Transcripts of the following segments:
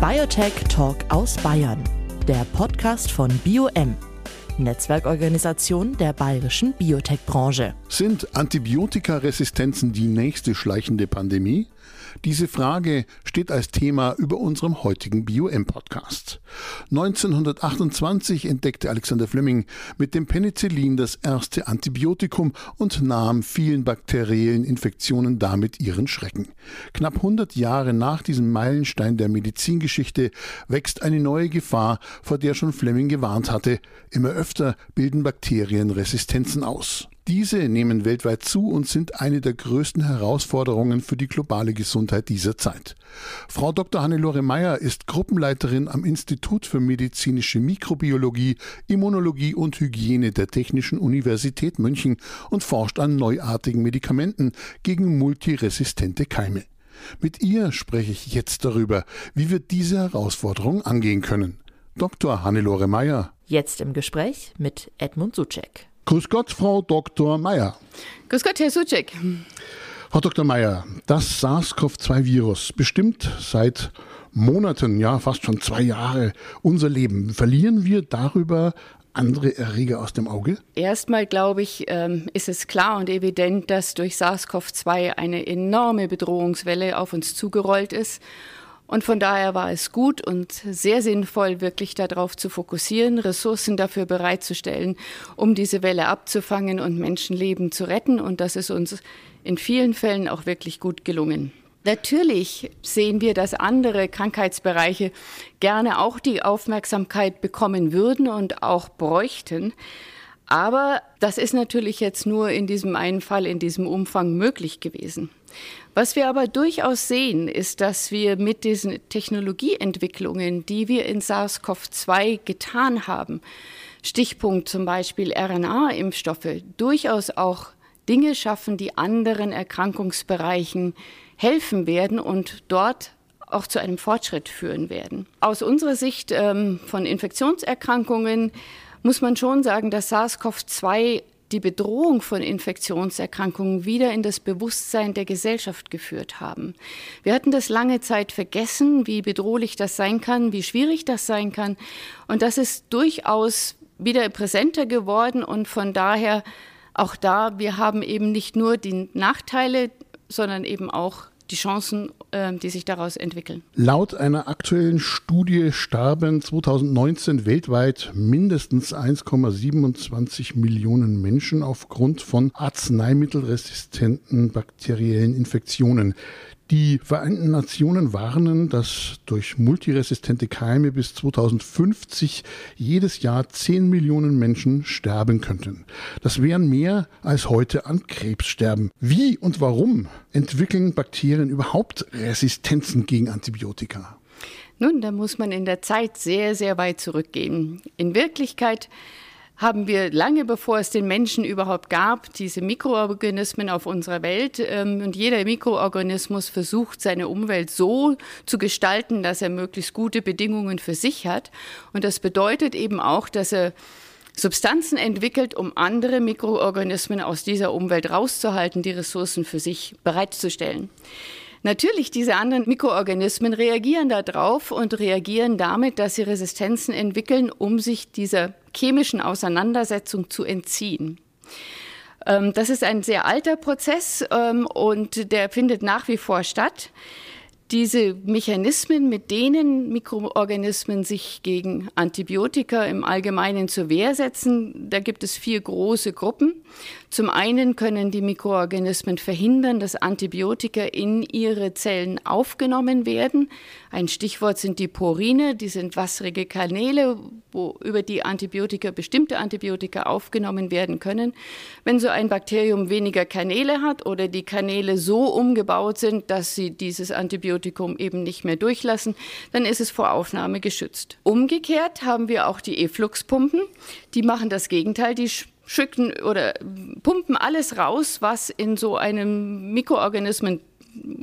Biotech Talk aus Bayern, der Podcast von BioM, Netzwerkorganisation der bayerischen Biotech-Branche. Sind Antibiotikaresistenzen die nächste schleichende Pandemie? Diese Frage steht als Thema über unserem heutigen BioM-Podcast. 1928 entdeckte Alexander Fleming mit dem Penicillin das erste Antibiotikum und nahm vielen bakteriellen Infektionen damit ihren Schrecken. Knapp 100 Jahre nach diesem Meilenstein der Medizingeschichte wächst eine neue Gefahr, vor der schon Fleming gewarnt hatte. Immer öfter bilden Bakterien Resistenzen aus. Diese nehmen weltweit zu und sind eine der größten Herausforderungen für die globale Gesundheit dieser Zeit. Frau Dr. Hannelore Meyer ist Gruppenleiterin am Institut für medizinische Mikrobiologie, Immunologie und Hygiene der Technischen Universität München und forscht an neuartigen Medikamenten gegen multiresistente Keime. Mit ihr spreche ich jetzt darüber, wie wir diese Herausforderung angehen können. Dr. Hannelore Meyer. Jetzt im Gespräch mit Edmund Suchek. Grüß Gott, Frau Dr. Meyer. Grüß Gott, Herr Suchek. Frau Dr. Meyer, das SARS-CoV-2-Virus bestimmt seit Monaten, ja fast schon zwei Jahre unser Leben. Verlieren wir darüber andere Erreger aus dem Auge? Erstmal glaube ich, ähm, ist es klar und evident, dass durch SARS-CoV-2 eine enorme Bedrohungswelle auf uns zugerollt ist und von daher war es gut und sehr sinnvoll, wirklich darauf zu fokussieren, Ressourcen dafür bereitzustellen, um diese Welle abzufangen und Menschenleben zu retten. Und das ist uns in vielen Fällen auch wirklich gut gelungen. Natürlich sehen wir, dass andere Krankheitsbereiche gerne auch die Aufmerksamkeit bekommen würden und auch bräuchten. Aber das ist natürlich jetzt nur in diesem einen Fall, in diesem Umfang möglich gewesen. Was wir aber durchaus sehen, ist, dass wir mit diesen Technologieentwicklungen, die wir in SARS-CoV-2 getan haben, Stichpunkt zum Beispiel RNA-Impfstoffe, durchaus auch Dinge schaffen, die anderen Erkrankungsbereichen helfen werden und dort auch zu einem Fortschritt führen werden. Aus unserer Sicht ähm, von Infektionserkrankungen muss man schon sagen, dass SARS-CoV-2 die Bedrohung von Infektionserkrankungen wieder in das Bewusstsein der Gesellschaft geführt haben. Wir hatten das lange Zeit vergessen, wie bedrohlich das sein kann, wie schwierig das sein kann. Und das ist durchaus wieder präsenter geworden und von daher auch da, wir haben eben nicht nur die Nachteile, sondern eben auch die Chancen, ähm, die sich daraus entwickeln. Laut einer aktuellen Studie starben 2019 weltweit mindestens 1,27 Millionen Menschen aufgrund von arzneimittelresistenten bakteriellen Infektionen. Die Vereinten Nationen warnen, dass durch multiresistente Keime bis 2050 jedes Jahr 10 Millionen Menschen sterben könnten. Das wären mehr als heute an Krebs sterben. Wie und warum entwickeln Bakterien überhaupt Resistenzen gegen Antibiotika? Nun, da muss man in der Zeit sehr, sehr weit zurückgehen. In Wirklichkeit haben wir lange bevor es den Menschen überhaupt gab, diese Mikroorganismen auf unserer Welt. Ähm, und jeder Mikroorganismus versucht, seine Umwelt so zu gestalten, dass er möglichst gute Bedingungen für sich hat. Und das bedeutet eben auch, dass er Substanzen entwickelt, um andere Mikroorganismen aus dieser Umwelt rauszuhalten, die Ressourcen für sich bereitzustellen. Natürlich, diese anderen Mikroorganismen reagieren darauf und reagieren damit, dass sie Resistenzen entwickeln, um sich dieser chemischen Auseinandersetzung zu entziehen. Ähm, das ist ein sehr alter Prozess ähm, und der findet nach wie vor statt diese Mechanismen, mit denen Mikroorganismen sich gegen Antibiotika im Allgemeinen zur Wehr setzen, da gibt es vier große Gruppen. Zum einen können die Mikroorganismen verhindern, dass Antibiotika in ihre Zellen aufgenommen werden. Ein Stichwort sind die Porine, die sind wasserige Kanäle, wo über die Antibiotika bestimmte Antibiotika aufgenommen werden können. Wenn so ein Bakterium weniger Kanäle hat oder die Kanäle so umgebaut sind, dass sie dieses Antibiotikum eben nicht mehr durchlassen, dann ist es vor Aufnahme geschützt. Umgekehrt haben wir auch die Effluxpumpen, die machen das Gegenteil, die schicken oder pumpen alles raus, was in so einem Mikroorganismen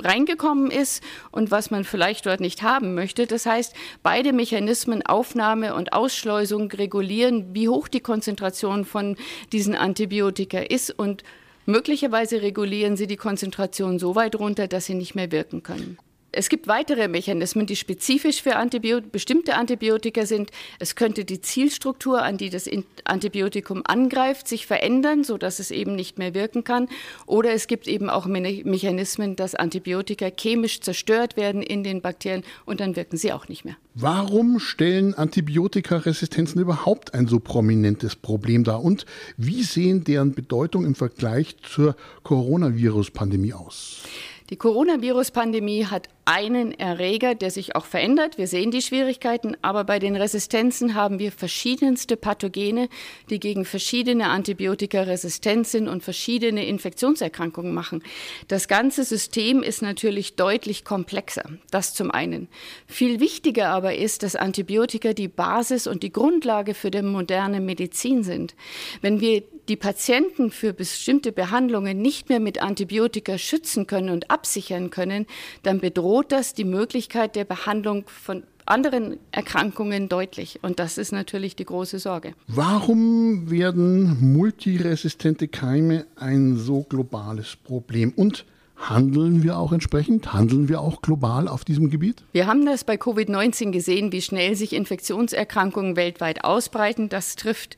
reingekommen ist und was man vielleicht dort nicht haben möchte. Das heißt, beide Mechanismen, Aufnahme und Ausschleusung, regulieren, wie hoch die Konzentration von diesen Antibiotika ist und möglicherweise regulieren sie die Konzentration so weit runter, dass sie nicht mehr wirken können. Es gibt weitere Mechanismen, die spezifisch für Antibiot bestimmte Antibiotika sind. Es könnte die Zielstruktur, an die das Antibiotikum angreift, sich verändern, sodass es eben nicht mehr wirken kann. Oder es gibt eben auch Me Mechanismen, dass Antibiotika chemisch zerstört werden in den Bakterien und dann wirken sie auch nicht mehr. Warum stellen Antibiotikaresistenzen überhaupt ein so prominentes Problem dar? Und wie sehen deren Bedeutung im Vergleich zur Coronavirus-Pandemie aus? Die Coronavirus-Pandemie hat einen Erreger, der sich auch verändert. Wir sehen die Schwierigkeiten, aber bei den Resistenzen haben wir verschiedenste Pathogene, die gegen verschiedene Antibiotika resistent sind und verschiedene Infektionserkrankungen machen. Das ganze System ist natürlich deutlich komplexer. Das zum einen. Viel wichtiger aber ist, dass Antibiotika die Basis und die Grundlage für die moderne Medizin sind. Wenn wir die Patienten für bestimmte Behandlungen nicht mehr mit Antibiotika schützen können und absichern können, dann bedroht das die Möglichkeit der Behandlung von anderen Erkrankungen deutlich. Und das ist natürlich die große Sorge. Warum werden multiresistente Keime ein so globales Problem? Und Handeln wir auch entsprechend? Handeln wir auch global auf diesem Gebiet? Wir haben das bei Covid-19 gesehen, wie schnell sich Infektionserkrankungen weltweit ausbreiten. Das trifft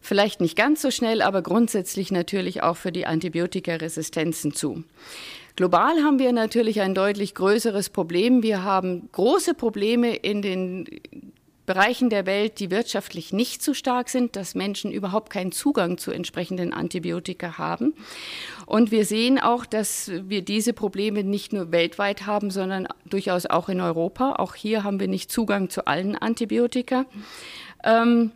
vielleicht nicht ganz so schnell, aber grundsätzlich natürlich auch für die Antibiotikaresistenzen zu. Global haben wir natürlich ein deutlich größeres Problem. Wir haben große Probleme in den Bereichen der Welt, die wirtschaftlich nicht so stark sind, dass Menschen überhaupt keinen Zugang zu entsprechenden Antibiotika haben. Und wir sehen auch, dass wir diese Probleme nicht nur weltweit haben, sondern durchaus auch in Europa. Auch hier haben wir nicht Zugang zu allen Antibiotika. Ähm,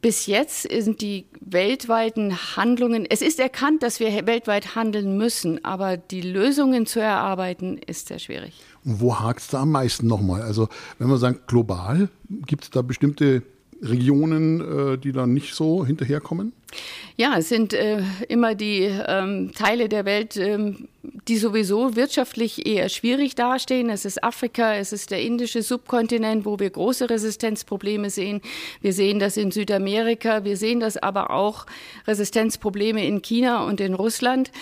bis jetzt sind die weltweiten Handlungen, es ist erkannt, dass wir weltweit handeln müssen, aber die Lösungen zu erarbeiten ist sehr schwierig. Und wo hakt es da am meisten nochmal? Also wenn wir sagen global, gibt es da bestimmte Regionen, äh, die dann nicht so hinterherkommen? Ja, es sind äh, immer die ähm, Teile der Welt, ähm, die sowieso wirtschaftlich eher schwierig dastehen. Es ist Afrika, es ist der indische Subkontinent, wo wir große Resistenzprobleme sehen. Wir sehen das in Südamerika, wir sehen das aber auch Resistenzprobleme in China und in Russland.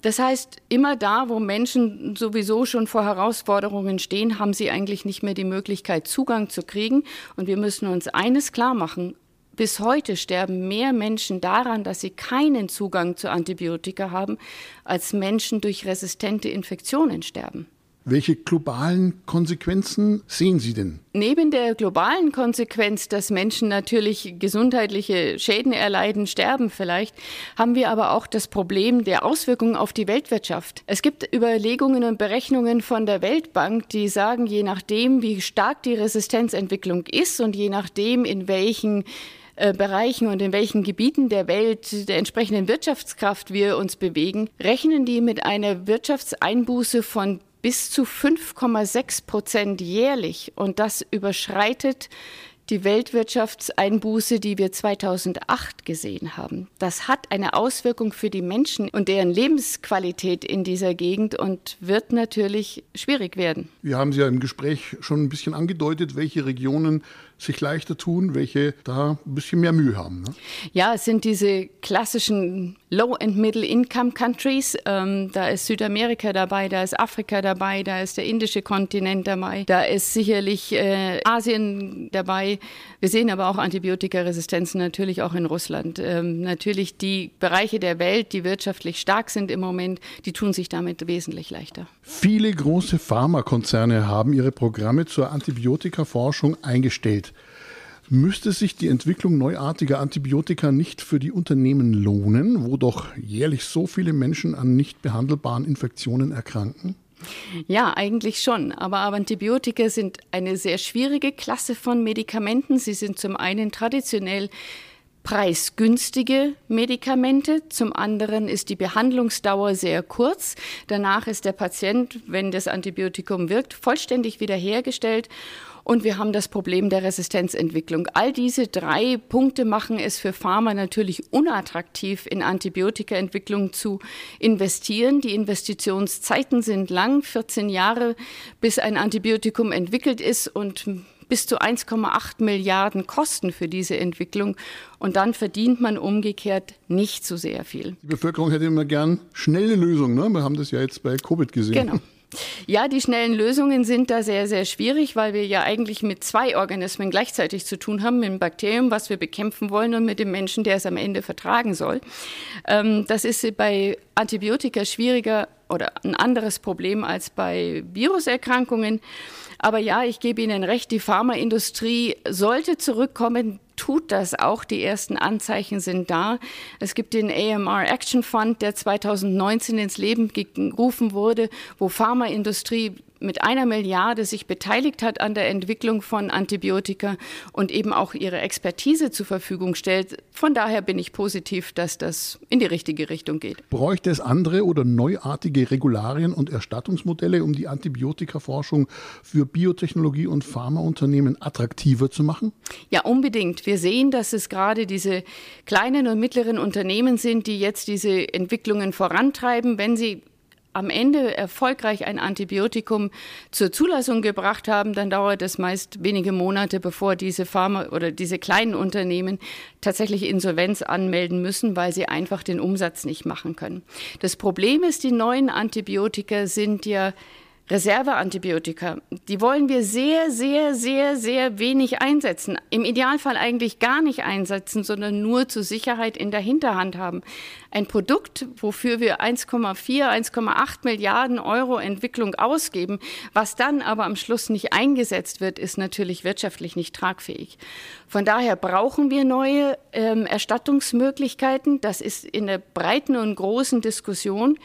Das heißt, immer da, wo Menschen sowieso schon vor Herausforderungen stehen, haben sie eigentlich nicht mehr die Möglichkeit, Zugang zu kriegen. Und wir müssen uns eines klar machen. Bis heute sterben mehr Menschen daran, dass sie keinen Zugang zu Antibiotika haben, als Menschen durch resistente Infektionen sterben. Welche globalen Konsequenzen sehen Sie denn? Neben der globalen Konsequenz, dass Menschen natürlich gesundheitliche Schäden erleiden, sterben vielleicht, haben wir aber auch das Problem der Auswirkungen auf die Weltwirtschaft. Es gibt Überlegungen und Berechnungen von der Weltbank, die sagen, je nachdem, wie stark die Resistenzentwicklung ist und je nachdem, in welchen äh, Bereichen und in welchen Gebieten der Welt der entsprechenden Wirtschaftskraft wir uns bewegen, rechnen die mit einer Wirtschaftseinbuße von bis zu 5,6 Prozent jährlich. Und das überschreitet die Weltwirtschaftseinbuße, die wir 2008 gesehen haben. Das hat eine Auswirkung für die Menschen und deren Lebensqualität in dieser Gegend und wird natürlich schwierig werden. Wir haben Sie ja im Gespräch schon ein bisschen angedeutet, welche Regionen sich leichter tun, welche da ein bisschen mehr Mühe haben. Ne? Ja, es sind diese klassischen Low- and Middle-Income-Countries. Ähm, da ist Südamerika dabei, da ist Afrika dabei, da ist der indische Kontinent dabei, da ist sicherlich äh, Asien dabei. Wir sehen aber auch Antibiotikaresistenzen natürlich auch in Russland. Ähm, natürlich die Bereiche der Welt, die wirtschaftlich stark sind im Moment, die tun sich damit wesentlich leichter. Viele große Pharmakonzerne haben ihre Programme zur Antibiotikaforschung eingestellt. Müsste sich die Entwicklung neuartiger Antibiotika nicht für die Unternehmen lohnen, wo doch jährlich so viele Menschen an nicht behandelbaren Infektionen erkranken? Ja, eigentlich schon. Aber Antibiotika sind eine sehr schwierige Klasse von Medikamenten. Sie sind zum einen traditionell preisgünstige Medikamente. Zum anderen ist die Behandlungsdauer sehr kurz. Danach ist der Patient, wenn das Antibiotikum wirkt, vollständig wiederhergestellt. Und wir haben das Problem der Resistenzentwicklung. All diese drei Punkte machen es für Pharma natürlich unattraktiv, in Antibiotikaentwicklung zu investieren. Die Investitionszeiten sind lang, 14 Jahre, bis ein Antibiotikum entwickelt ist und bis zu 1,8 Milliarden Kosten für diese Entwicklung. Und dann verdient man umgekehrt nicht so sehr viel. Die Bevölkerung hätte immer gern schnelle Lösungen. Ne? Wir haben das ja jetzt bei Covid gesehen. Genau. Ja, die schnellen Lösungen sind da sehr, sehr schwierig, weil wir ja eigentlich mit zwei Organismen gleichzeitig zu tun haben, mit dem Bakterium, was wir bekämpfen wollen, und mit dem Menschen, der es am Ende vertragen soll. Ähm, das ist bei Antibiotika schwieriger oder ein anderes Problem als bei Viruserkrankungen. Aber ja, ich gebe Ihnen recht, die Pharmaindustrie sollte zurückkommen, tut das auch. Die ersten Anzeichen sind da. Es gibt den AMR Action Fund, der 2019 ins Leben gerufen wurde, wo Pharmaindustrie mit einer Milliarde sich beteiligt hat an der Entwicklung von Antibiotika und eben auch ihre Expertise zur Verfügung stellt. Von daher bin ich positiv, dass das in die richtige Richtung geht. Bräuchte es andere oder neuartige Regularien und Erstattungsmodelle, um die Antibiotikaforschung für Biotechnologie und Pharmaunternehmen attraktiver zu machen? Ja, unbedingt. Wir sehen, dass es gerade diese kleinen und mittleren Unternehmen sind, die jetzt diese Entwicklungen vorantreiben. Wenn sie am Ende erfolgreich ein Antibiotikum zur Zulassung gebracht haben, dann dauert es meist wenige Monate, bevor diese Pharma oder diese kleinen Unternehmen tatsächlich Insolvenz anmelden müssen, weil sie einfach den Umsatz nicht machen können. Das Problem ist, die neuen Antibiotika sind ja Reserveantibiotika, die wollen wir sehr, sehr, sehr, sehr wenig einsetzen. Im Idealfall eigentlich gar nicht einsetzen, sondern nur zur Sicherheit in der Hinterhand haben. Ein Produkt, wofür wir 1,4, 1,8 Milliarden Euro Entwicklung ausgeben, was dann aber am Schluss nicht eingesetzt wird, ist natürlich wirtschaftlich nicht tragfähig. Von daher brauchen wir neue ähm, Erstattungsmöglichkeiten. Das ist in der breiten und großen Diskussion.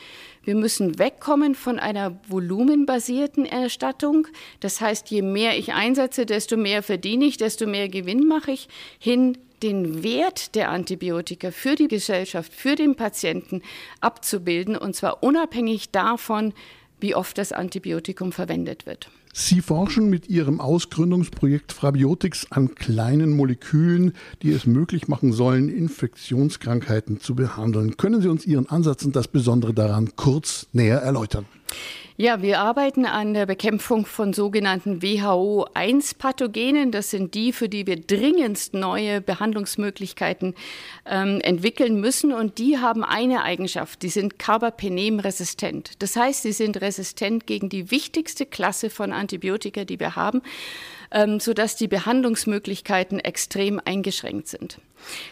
Wir müssen wegkommen von einer volumenbasierten Erstattung. Das heißt, je mehr ich einsetze, desto mehr verdiene ich, desto mehr Gewinn mache ich, hin den Wert der Antibiotika für die Gesellschaft, für den Patienten abzubilden, und zwar unabhängig davon, wie oft das Antibiotikum verwendet wird. Sie forschen mit Ihrem Ausgründungsprojekt Frabiotix an kleinen Molekülen, die es möglich machen sollen, Infektionskrankheiten zu behandeln. Können Sie uns Ihren Ansatz und das Besondere daran kurz näher erläutern? Ja, wir arbeiten an der Bekämpfung von sogenannten WHO-1-Pathogenen. Das sind die, für die wir dringendst neue Behandlungsmöglichkeiten ähm, entwickeln müssen. Und die haben eine Eigenschaft, die sind Carbapenem-resistent. Das heißt, sie sind resistent gegen die wichtigste Klasse von Antibiotika, die wir haben, ähm, sodass die Behandlungsmöglichkeiten extrem eingeschränkt sind.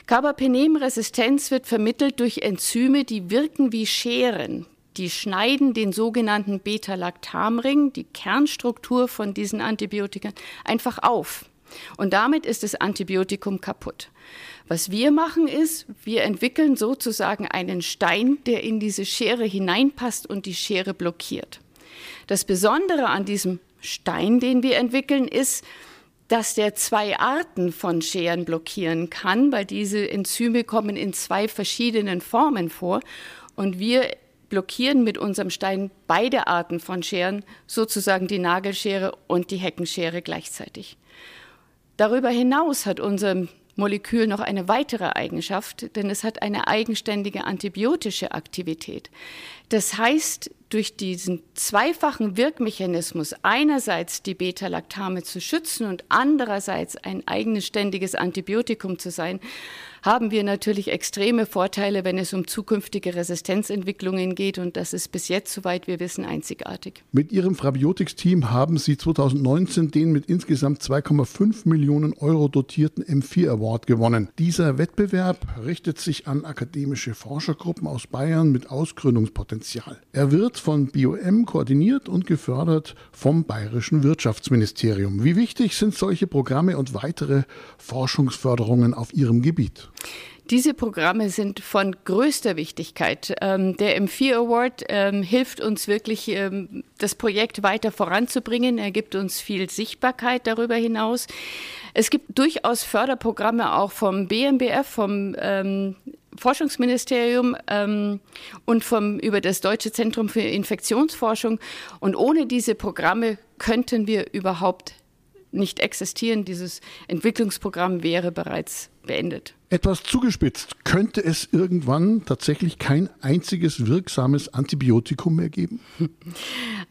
Carbapenem-Resistenz wird vermittelt durch Enzyme, die wirken wie Scheren. Die schneiden den sogenannten Beta-Lactamring, die Kernstruktur von diesen Antibiotika, einfach auf. Und damit ist das Antibiotikum kaputt. Was wir machen ist, wir entwickeln sozusagen einen Stein, der in diese Schere hineinpasst und die Schere blockiert. Das Besondere an diesem Stein, den wir entwickeln, ist, dass der zwei Arten von Scheren blockieren kann, weil diese Enzyme kommen in zwei verschiedenen Formen vor. Und wir blockieren mit unserem Stein beide Arten von Scheren, sozusagen die Nagelschere und die Heckenschere gleichzeitig. Darüber hinaus hat unser Molekül noch eine weitere Eigenschaft, denn es hat eine eigenständige antibiotische Aktivität. Das heißt, durch diesen zweifachen Wirkmechanismus, einerseits die Beta-Lactame zu schützen und andererseits ein eigenes ständiges Antibiotikum zu sein, haben wir natürlich extreme Vorteile, wenn es um zukünftige Resistenzentwicklungen geht. Und das ist bis jetzt, soweit wir wissen, einzigartig. Mit Ihrem Frabiotics-Team haben Sie 2019 den mit insgesamt 2,5 Millionen Euro dotierten M4 Award gewonnen. Dieser Wettbewerb richtet sich an akademische Forschergruppen aus Bayern mit Ausgründungspotenzial. Er wird von BioM koordiniert und gefördert vom Bayerischen Wirtschaftsministerium. Wie wichtig sind solche Programme und weitere Forschungsförderungen auf Ihrem Gebiet? Diese Programme sind von größter Wichtigkeit. Ähm, der M4 Award ähm, hilft uns wirklich, ähm, das Projekt weiter voranzubringen. Er gibt uns viel Sichtbarkeit darüber hinaus. Es gibt durchaus Förderprogramme auch vom BMBF, vom Forschungsministerium ähm, und vom, über das Deutsche Zentrum für Infektionsforschung. Und ohne diese Programme könnten wir überhaupt nicht existieren. Dieses Entwicklungsprogramm wäre bereits beendet. Etwas zugespitzt, könnte es irgendwann tatsächlich kein einziges wirksames Antibiotikum mehr geben?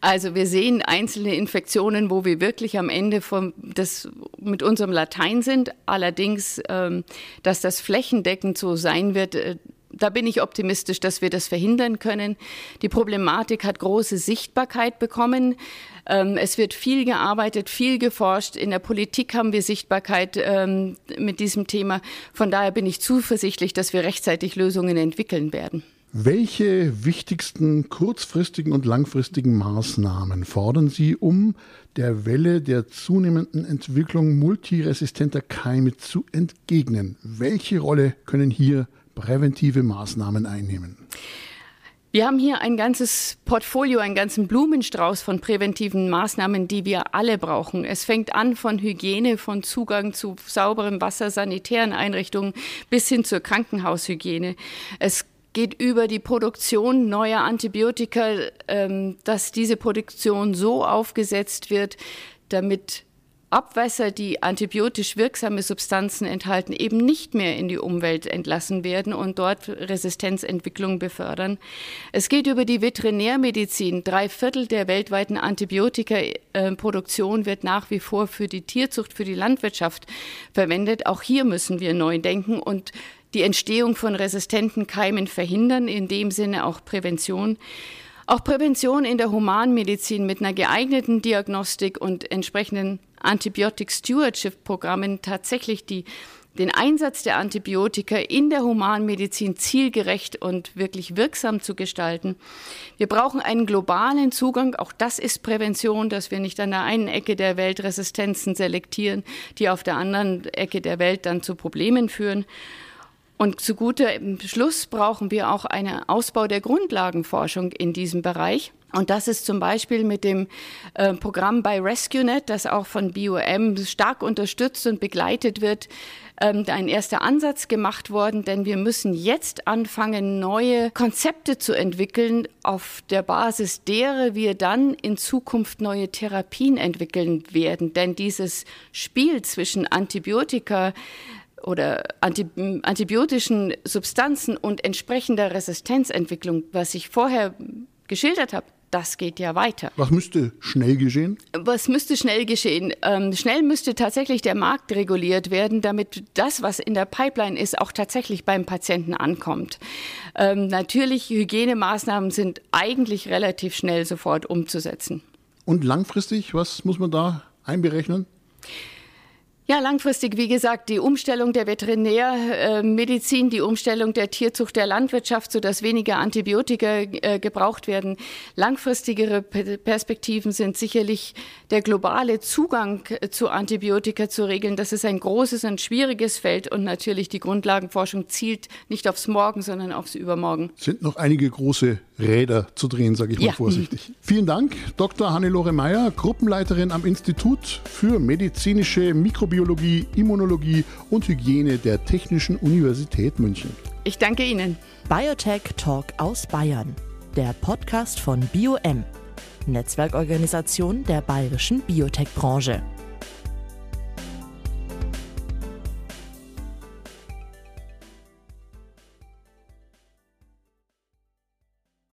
Also wir sehen einzelne Infektionen, wo wir wirklich am Ende vom, das mit unserem Latein sind. Allerdings, ähm, dass das flächendeckend so sein wird, äh, da bin ich optimistisch, dass wir das verhindern können. Die Problematik hat große Sichtbarkeit bekommen. Ähm, es wird viel gearbeitet, viel geforscht. In der Politik haben wir Sichtbarkeit ähm, mit diesem Thema. Von daher bin ich zuversichtlich, dass wir rechtzeitig Lösungen entwickeln werden. Welche wichtigsten kurzfristigen und langfristigen Maßnahmen fordern Sie, um der Welle der zunehmenden Entwicklung multiresistenter Keime zu entgegnen? Welche Rolle können hier präventive Maßnahmen einnehmen? Wir haben hier ein ganzes Portfolio, einen ganzen Blumenstrauß von präventiven Maßnahmen, die wir alle brauchen. Es fängt an von Hygiene, von Zugang zu sauberem Wasser, sanitären Einrichtungen bis hin zur Krankenhaushygiene. Es geht über die Produktion neuer Antibiotika, ähm, dass diese Produktion so aufgesetzt wird, damit Abwässer, die antibiotisch wirksame Substanzen enthalten, eben nicht mehr in die Umwelt entlassen werden und dort Resistenzentwicklung befördern. Es geht über die Veterinärmedizin. Drei Viertel der weltweiten Antibiotikaproduktion wird nach wie vor für die Tierzucht, für die Landwirtschaft verwendet. Auch hier müssen wir neu denken und die Entstehung von resistenten Keimen verhindern, in dem Sinne auch Prävention. Auch Prävention in der Humanmedizin mit einer geeigneten Diagnostik und entsprechenden Antibiotic Stewardship Programmen tatsächlich die, den Einsatz der Antibiotika in der Humanmedizin zielgerecht und wirklich wirksam zu gestalten. Wir brauchen einen globalen Zugang. Auch das ist Prävention, dass wir nicht an der einen Ecke der Welt Resistenzen selektieren, die auf der anderen Ecke der Welt dann zu Problemen führen. Und zu guter Schluss brauchen wir auch einen Ausbau der Grundlagenforschung in diesem Bereich. Und das ist zum Beispiel mit dem äh, Programm bei RescueNet, das auch von BioM stark unterstützt und begleitet wird, ähm, ein erster Ansatz gemacht worden, denn wir müssen jetzt anfangen, neue Konzepte zu entwickeln, auf der Basis derer wir dann in Zukunft neue Therapien entwickeln werden. Denn dieses Spiel zwischen Antibiotika, oder antibiotischen Substanzen und entsprechender Resistenzentwicklung, was ich vorher geschildert habe, das geht ja weiter. Was müsste schnell geschehen? Was müsste schnell geschehen? Ähm, schnell müsste tatsächlich der Markt reguliert werden, damit das, was in der Pipeline ist, auch tatsächlich beim Patienten ankommt. Ähm, natürlich, Hygienemaßnahmen sind eigentlich relativ schnell sofort umzusetzen. Und langfristig, was muss man da einberechnen? Ja, langfristig, wie gesagt, die Umstellung der Veterinärmedizin, die Umstellung der Tierzucht der Landwirtschaft, sodass weniger Antibiotika äh, gebraucht werden. Langfristigere Perspektiven sind sicherlich der globale Zugang äh, zu Antibiotika zu regeln. Das ist ein großes und schwieriges Feld und natürlich die Grundlagenforschung zielt nicht aufs Morgen, sondern aufs Übermorgen. Sind noch einige große Räder zu drehen, sage ich mal ja. vorsichtig. Vielen Dank, Dr. Hannelore Meyer, Gruppenleiterin am Institut für medizinische Mikrobiologie Mikrobiologie, Immunologie und Hygiene der Technischen Universität München. Ich danke Ihnen. Biotech Talk aus Bayern, der Podcast von BioM, Netzwerkorganisation der bayerischen Biotech-Branche.